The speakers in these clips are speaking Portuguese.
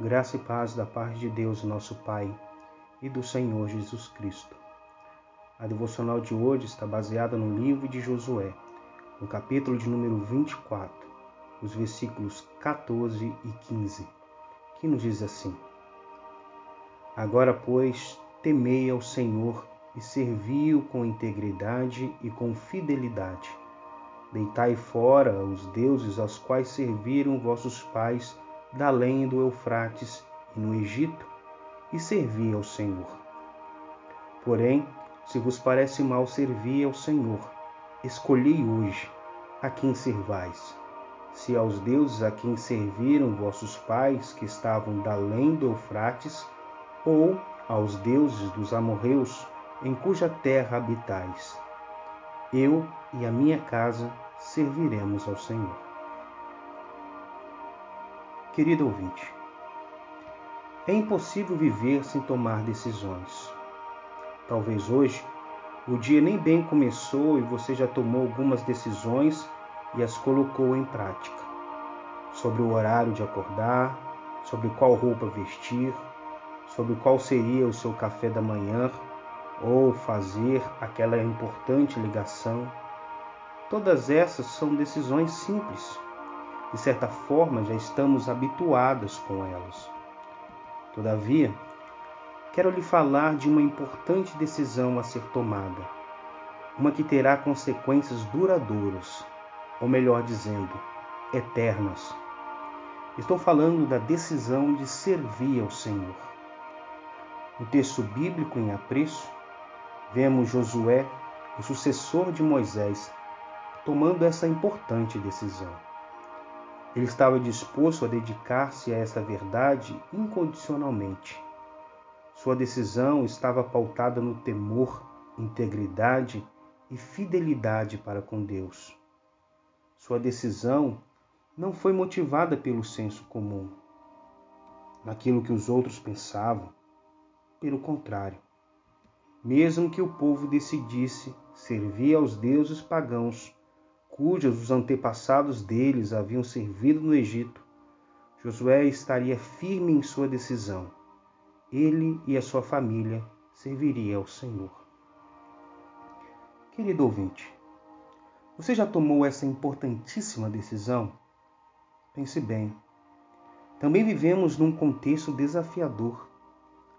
Graça e paz da parte de Deus, nosso Pai, e do Senhor Jesus Cristo. A devocional de hoje está baseada no livro de Josué, no capítulo de número 24, os versículos 14 e 15, que nos diz assim: Agora, pois, temei ao Senhor e servi-o com integridade e com fidelidade. Deitai fora os deuses aos quais serviram vossos pais da além do Eufrates e no Egito, e servi ao Senhor. Porém, se vos parece mal servir ao Senhor, escolhei hoje a quem servais. Se aos deuses a quem serviram vossos pais que estavam da além do Eufrates, ou aos deuses dos amorreus em cuja terra habitais. Eu e a minha casa serviremos ao Senhor. Querido ouvinte, é impossível viver sem tomar decisões. Talvez hoje o dia nem bem começou e você já tomou algumas decisões e as colocou em prática. Sobre o horário de acordar, sobre qual roupa vestir, sobre qual seria o seu café da manhã ou fazer aquela importante ligação. Todas essas são decisões simples de certa forma, já estamos habituadas com elas. Todavia, quero lhe falar de uma importante decisão a ser tomada, uma que terá consequências duradouras, ou melhor dizendo, eternas. Estou falando da decisão de servir ao Senhor. No texto bíblico em apreço, vemos Josué, o sucessor de Moisés, tomando essa importante decisão. Ele estava disposto a dedicar-se a essa verdade incondicionalmente. Sua decisão estava pautada no temor, integridade e fidelidade para com Deus. Sua decisão não foi motivada pelo senso comum, naquilo que os outros pensavam. Pelo contrário, mesmo que o povo decidisse servir aos deuses pagãos cujos os antepassados deles haviam servido no Egito, Josué estaria firme em sua decisão. Ele e a sua família serviriam ao Senhor. Querido ouvinte, você já tomou essa importantíssima decisão? Pense bem. Também vivemos num contexto desafiador.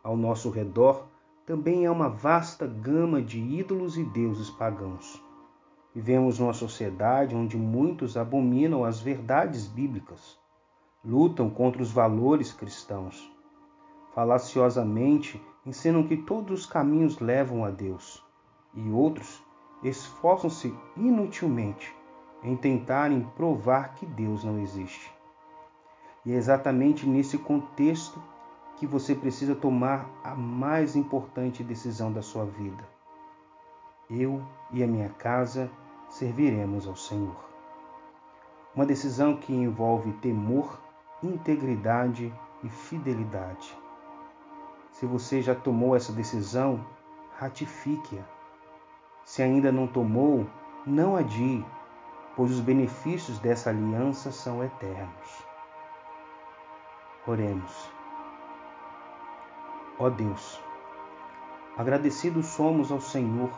Ao nosso redor também há uma vasta gama de ídolos e deuses pagãos. Vivemos numa sociedade onde muitos abominam as verdades bíblicas, lutam contra os valores cristãos. Falaciosamente ensinam que todos os caminhos levam a Deus, e outros esforçam-se inutilmente em tentarem provar que Deus não existe. E é exatamente nesse contexto que você precisa tomar a mais importante decisão da sua vida. Eu e a minha casa serviremos ao Senhor. Uma decisão que envolve temor, integridade e fidelidade. Se você já tomou essa decisão, ratifique-a. Se ainda não tomou, não adie, pois os benefícios dessa aliança são eternos. Oremos. Ó Deus, agradecidos somos ao Senhor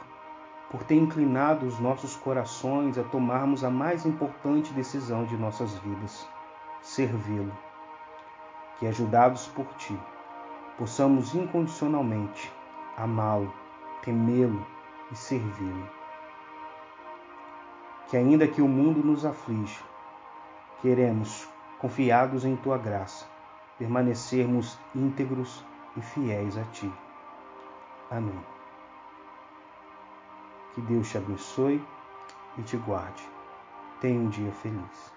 por ter inclinado os nossos corações a tomarmos a mais importante decisão de nossas vidas, servi-lo. Que, ajudados por Ti, possamos incondicionalmente amá-lo, temê-lo e servi-lo. Que, ainda que o mundo nos aflige, queremos, confiados em Tua graça, permanecermos íntegros e fiéis a Ti. Amém. Que Deus te abençoe e te guarde. Tenha um dia feliz.